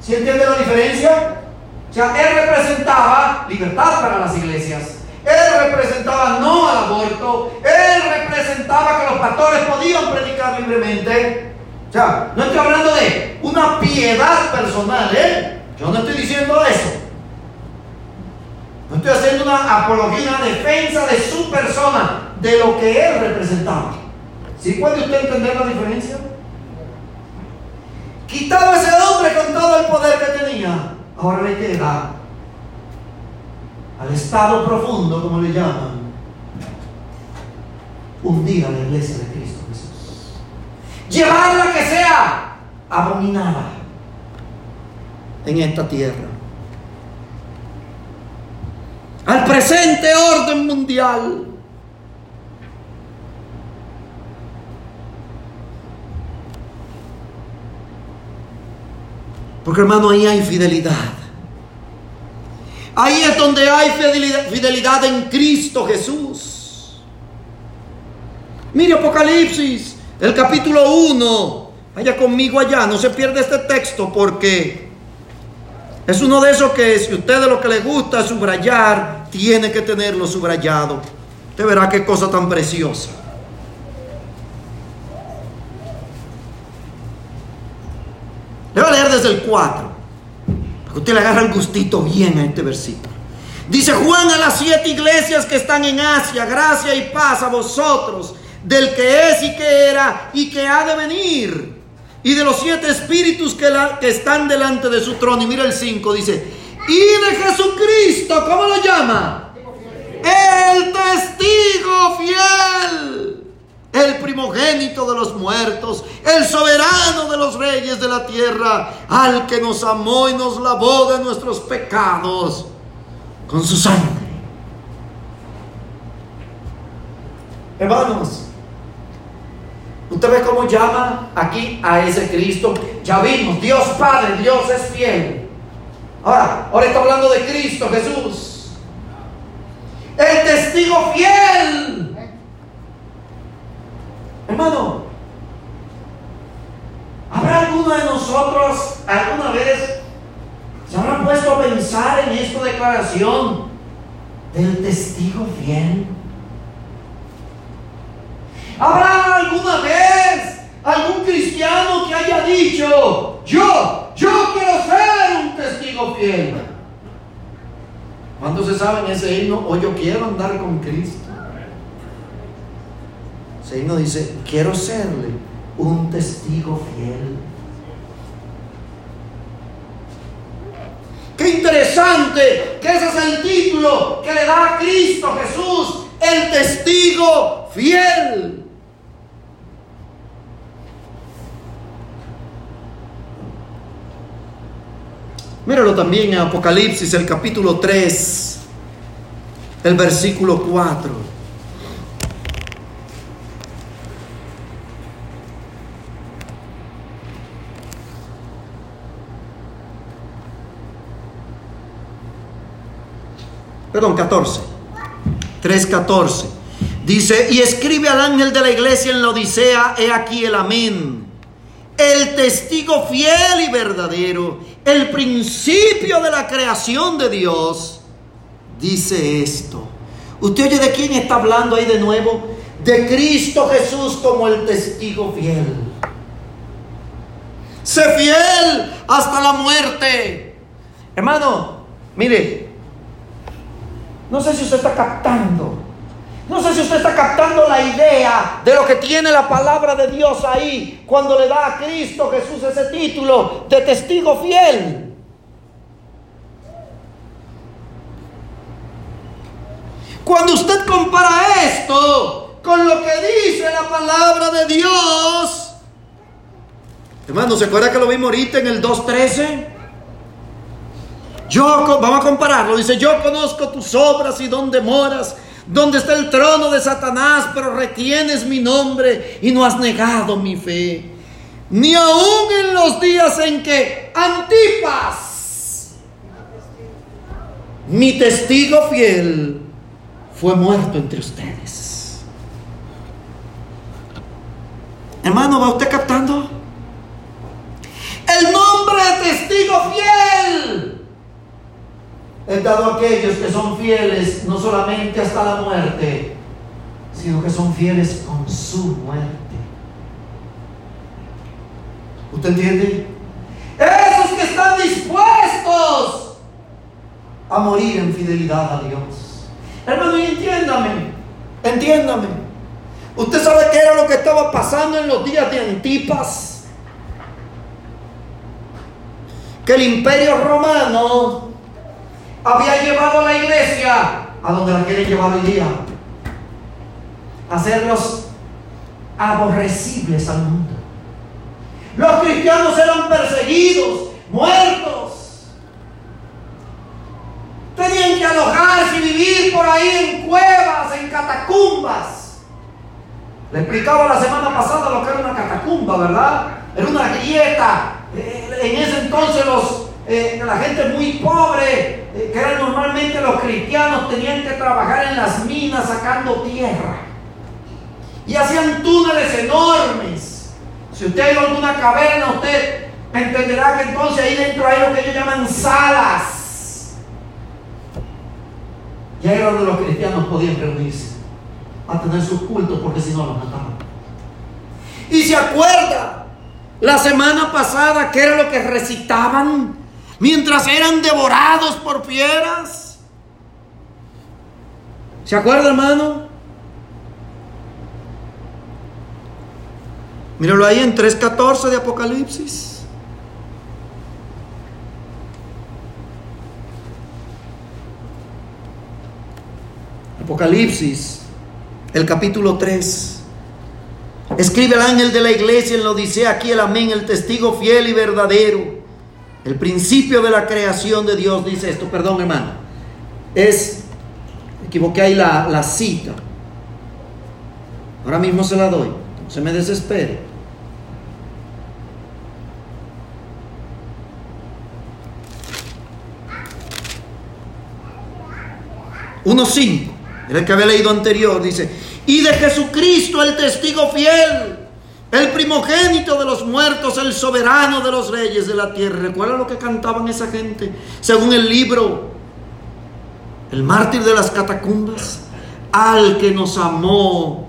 ¿Sí entiende la diferencia? O sea, él representaba libertad para las iglesias. Él representaba no al aborto. Él representaba que los pastores podían predicar libremente. O sea, no estoy hablando de una piedad personal, ¿eh? Yo no estoy diciendo eso. No estoy haciendo una apología, una defensa de su persona, de lo que él representaba. ¿Sí puede usted entender la diferencia? Quitado ese hombre con todo el poder que tenía, ahora le queda al estado profundo, como le llaman, hundir a la iglesia de Cristo Jesús. Llevarla que sea abominada en esta tierra. Al presente orden mundial. Porque hermano, ahí hay fidelidad. Ahí es donde hay fidelidad, en Cristo Jesús. Mire Apocalipsis, el capítulo 1. Vaya conmigo allá, no se pierda este texto porque es uno de esos que si usted de lo que le gusta subrayar, tiene que tenerlo subrayado. Usted verá qué cosa tan preciosa. Le voy a leer desde el 4. Usted le agarre el gustito bien a este versículo. Dice Juan a las siete iglesias que están en Asia, gracia y paz a vosotros, del que es y que era y que ha de venir y de los siete espíritus que, que están delante de su trono. Y mira el 5, dice, y de Jesucristo, ¿cómo lo llama? El testigo fiel, el primogénito de los muertos, el soberano de los reyes de la tierra, al que nos amó y nos lavó de nuestros pecados con su sangre. Hermanos, Usted ve cómo llama aquí a ese Cristo. Ya vimos, Dios Padre, Dios es fiel. Ahora, ahora está hablando de Cristo Jesús. El testigo fiel. Hermano, ¿habrá alguno de nosotros alguna vez se habrá puesto a pensar en esta declaración del testigo fiel? ¿Habrá alguna vez algún cristiano que haya dicho, yo, yo quiero ser un testigo fiel? ¿Cuántos se saben ese himno? O yo quiero andar con Cristo. Himno dice, quiero serle un testigo fiel. Qué interesante que ese es el título que le da a Cristo Jesús, el testigo fiel. Míralo también en Apocalipsis, el capítulo 3, el versículo 4. Perdón, 14. 3.14. Dice, y escribe al ángel de la iglesia en la Odisea, he aquí el amén, el testigo fiel y verdadero el principio de la creación de Dios, dice esto. ¿Usted oye de quién está hablando ahí de nuevo? De Cristo Jesús como el testigo fiel. Sé fiel hasta la muerte. Hermano, mire, no sé si usted está captando no sé si usted está captando la idea de lo que tiene la palabra de Dios ahí cuando le da a Cristo Jesús ese título de testigo fiel. Cuando usted compara esto con lo que dice la palabra de Dios, hermano, ¿se acuerda que lo vimos ahorita en el 2.13? Yo, vamos a compararlo, dice, yo conozco tus obras y dónde moras donde está el trono de Satanás, pero retienes mi nombre y no has negado mi fe. Ni aun en los días en que Antipas, mi testigo fiel, fue muerto entre ustedes. Hermano, ¿va usted captando? El nombre de testigo fiel He dado a aquellos que son fieles no solamente hasta la muerte, sino que son fieles con su muerte. ¿Usted entiende? Esos que están dispuestos a morir en fidelidad a Dios. Hermano, y entiéndame, entiéndame. ¿Usted sabe qué era lo que estaba pasando en los días de Antipas? Que el imperio romano había llevado a la iglesia a donde la quieren llevar hoy día. Hacerlos aborrecibles al mundo. Los cristianos eran perseguidos, muertos. Tenían que alojarse y vivir por ahí en cuevas, en catacumbas. Le explicaba la semana pasada lo que era una catacumba, ¿verdad? Era una grieta Eh, en ese entonces los, eh, la gente muy pobre, eh, que eran normalmente los cristianos, tenían que trabajar en las minas sacando tierra. Y hacían túneles enormes. Si usted ido a alguna caverna, usted entenderá que entonces ahí dentro hay lo que ellos llaman salas. Y ahí era donde los cristianos podían reunirse a tener sus cultos porque si no los mataban. Y se acuerda la semana pasada que era lo que recitaban mientras eran devorados por fieras. ¿Se acuerda, hermano? Míralo ahí en 3.14 de Apocalipsis. Apocalipsis, el capítulo 3. Escribe el ángel de la iglesia en la Odisea aquí el amén, el testigo fiel y verdadero. El principio de la creación de Dios dice esto, perdón hermano. Es, equivoqué ahí la, la cita. Ahora mismo se la doy, no se me desespere. 1.5, era el que había leído anterior, dice, y de Jesucristo el testigo fiel, el primogénito de los muertos, el soberano de los reyes de la tierra. ¿Recuerda lo que cantaban esa gente? Según el libro, el mártir de las catacumbas, al que nos amó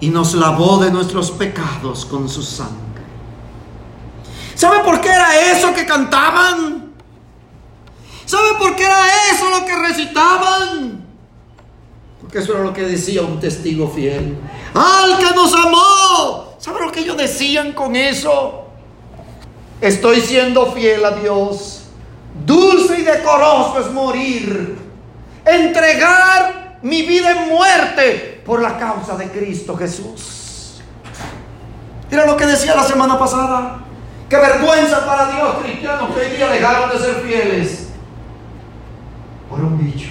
y nos lavó de nuestros pecados con su sangre. ¿Sabe por qué era eso que cantaban? ¿Sabe por qué era eso lo que recitaban? Porque eso era lo que decía un testigo fiel. Al que nos amó. ¿Sabe lo que ellos decían con eso? Estoy siendo fiel a Dios. Dulce y decoroso es morir. Entregar mi vida en muerte por la causa de Cristo Jesús. Mira lo que decía la semana pasada. Qué vergüenza para Dios, cristianos, que hoy día dejaron de ser fieles por un bicho.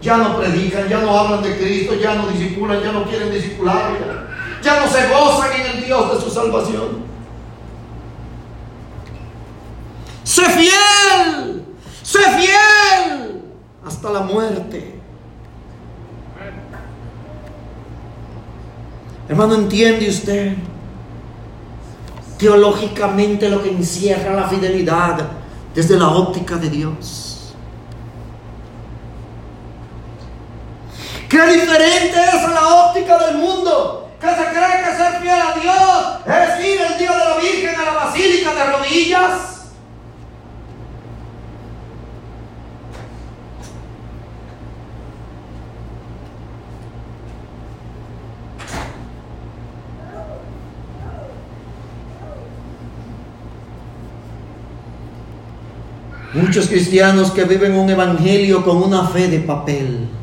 Ya no predican, ya no hablan de Cristo, ya no disipulan, ya no quieren disipular, ya, no se gozan en el Dios de su salvación. Sé fiel, sé fiel hasta la muerte. Hermano, ¿entiende usted teológicamente lo que encierra la fidelidad desde la óptica de Dios? Qué diferente es la óptica del mundo. Que se cree que ser fiel a Dios es ir el día de la Virgen a la basílica de rodillas. Muchos cristianos que viven un evangelio con una fe de papel.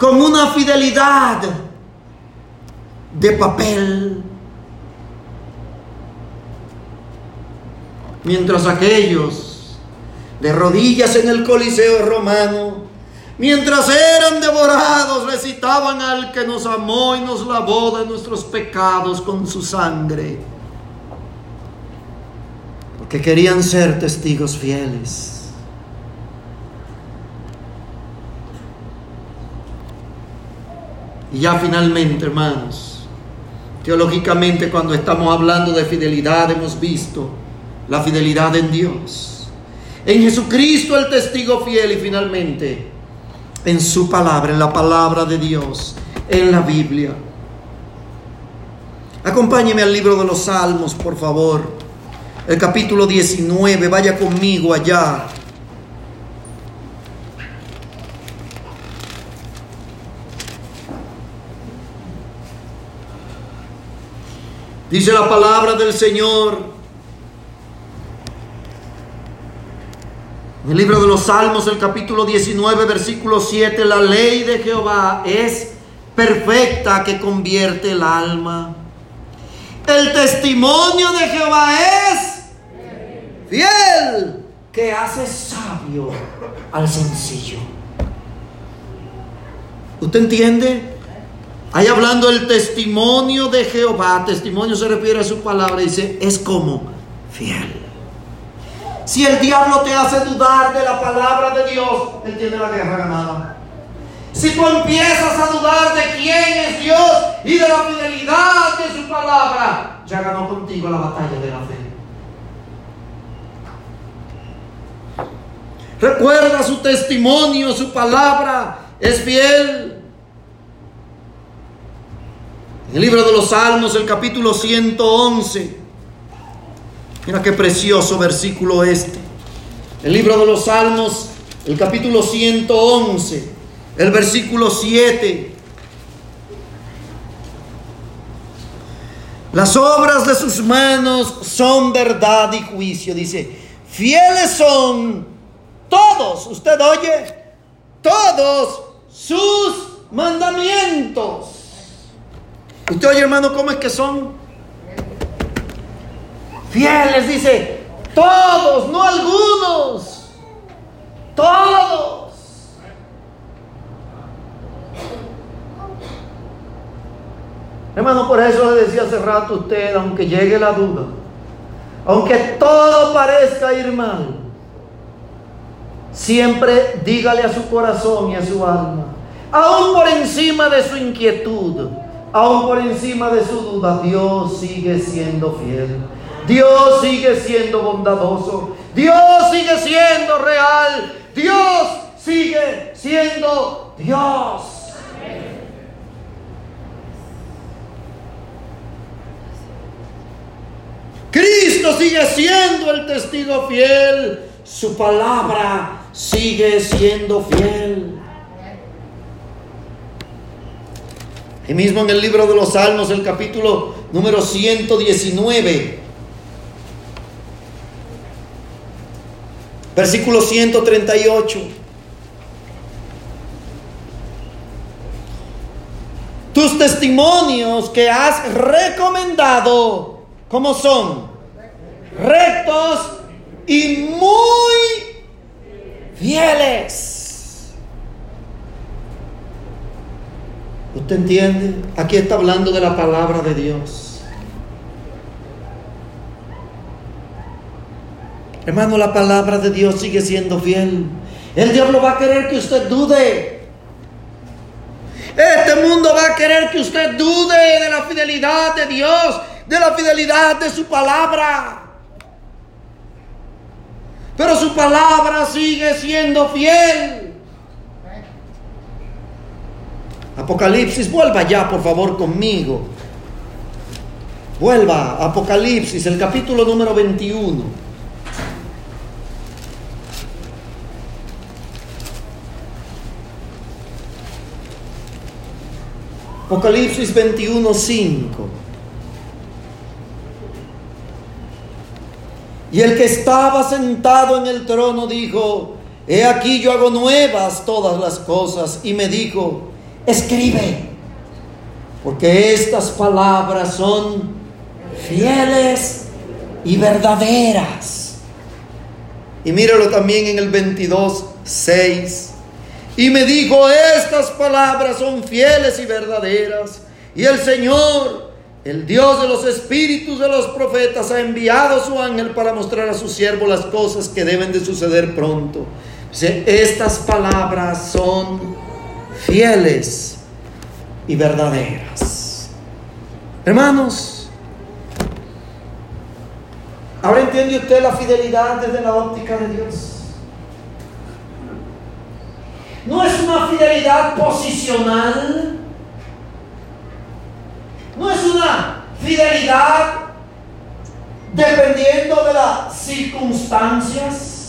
Con una fidelidad de papel. Mientras aquellos de rodillas en el Coliseo romano, mientras eran devorados, recitaban al que nos amó y nos lavó de nuestros pecados con su sangre, porque querían ser testigos fieles. Y ya finalmente, hermanos, teológicamente cuando estamos hablando de fidelidad hemos visto la fidelidad en Dios, en Jesucristo el testigo fiel y finalmente en su palabra, en la palabra de Dios, en la Biblia. Acompáñeme al libro de los Salmos, por favor. El capítulo 19, vaya conmigo allá. Dice la palabra del Señor. En el libro de los Salmos, el capítulo 19, versículo 7, la ley de Jehová es perfecta que convierte el alma. El testimonio de Jehová es fiel que hace sabio al sencillo. ¿Usted entiende? Ahí hablando del testimonio de Jehová, testimonio se refiere a su palabra, dice, es como fiel. Si el diablo te hace dudar de la palabra de Dios, él tiene la guerra ganada. Si tú empiezas a dudar de quién es Dios y de la fidelidad de su palabra, ya ganó contigo la batalla de la fe. Recuerda su testimonio, su palabra es fiel. El libro de los Salmos, el capítulo 111. Mira qué precioso versículo este. El libro de los Salmos, el capítulo 111, el versículo 7. Las obras de sus manos son verdad y juicio. Dice, fieles son todos, usted oye, todos sus mandamientos. Usted oye, hermano, cómo es que son fieles, dice, todos, no algunos, todos. Hermano, por eso le decía hace rato a usted, aunque llegue la duda, aunque todo parezca ir mal, Siempre dígale a su corazón y a su alma, aún por encima de su inquietud, aún por encima de su duda, Dios sigue siendo fiel. Dios sigue siendo bondadoso. Dios sigue siendo real. Dios sigue siendo Dios. Cristo sigue siendo el testigo fiel. Su palabra sigue siendo fiel. Y mismo en el libro de los Salmos, el capítulo número 119, versículo 138. Tus testimonios que has recomendado, ¿cómo son? Rectos y muy fieles. ¿Usted entiende? Aquí está hablando de la palabra de Dios. Hermano, la palabra de Dios sigue siendo fiel. El diablo va a querer que usted dude. Este mundo va a querer que usted dude de la fidelidad de Dios, de la fidelidad de su palabra. Pero su palabra sigue siendo fiel. Apocalipsis, vuelva ya por favor conmigo. Vuelva, Apocalipsis, el capítulo número 21. Apocalipsis 21, 5. Y el que estaba sentado en el trono dijo, he aquí yo hago nuevas todas las cosas. Y me dijo, escribe, porque estas palabras son fieles y verdaderas. Y míralo también en el 22, 6. Y me dijo, estas palabras son fieles y verdaderas. Y el Señor el Dios de los espíritus de los profetas ha enviado su ángel para mostrar a su siervo las cosas que deben de suceder pronto. Estas palabras son fieles y verdaderas. Hermanos, ¿ahora entiende usted la fidelidad desde la óptica de Dios? No es una fidelidad posicional no es una fidelidad dependiendo de las circunstancias.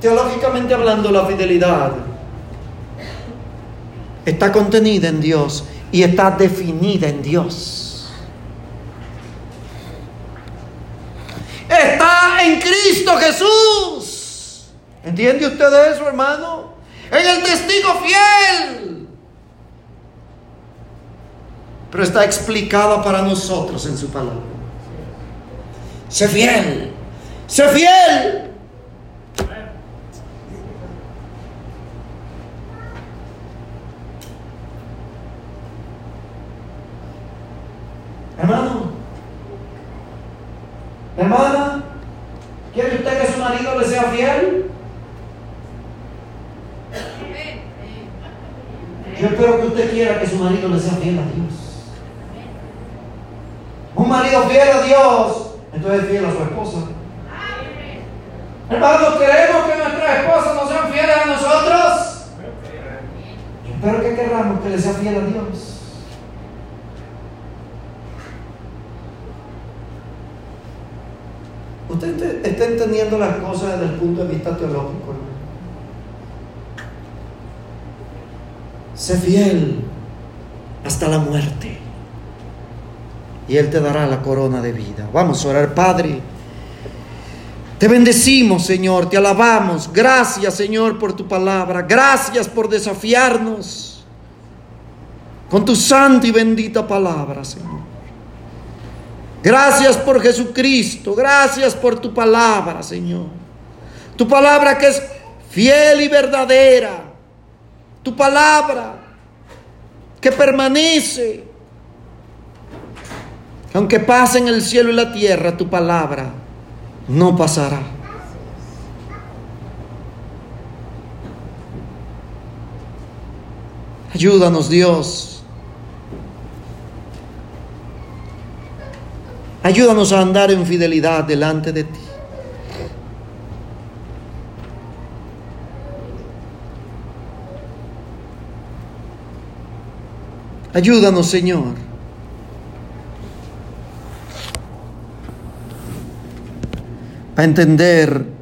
Teológicamente hablando, la fidelidad está contenida en Dios y está definida en Dios. Está en Cristo Jesús. ¿Entiende usted eso, hermano? en el testigo fiel. Pero está explicado para nosotros en su palabra. Sé fiel, sé fiel. Hermana, ¿quiere usted que su marido le sea fiel? Yo espero que usted quiera que su marido le sea fiel a Dios. Un marido fiel a Dios, entonces es fiel a su esposa. Hermanos, ¿queremos que nuestras esposas no sean fieles a nosotros? Yo espero que queramos que le sea fiel a Dios. Usted está entendiendo las cosas desde el punto de vista teológico. Sé fiel hasta la muerte. Y Él te dará la corona de vida. Vamos a orar, Padre. Te bendecimos, Señor, te alabamos. Gracias, Señor, por tu palabra. Gracias por desafiarnos con tu santa y bendita palabra, Señor. Gracias por Jesucristo. Gracias por tu palabra, Señor. Tu palabra que es fiel y verdadera. Tu palabra que permanece. Aunque pase en el cielo y la tierra, tu palabra no pasará. Ayúdanos Dios. Ayúdanos a andar en fidelidad delante de ti. Ayúdanos, Señor. A entender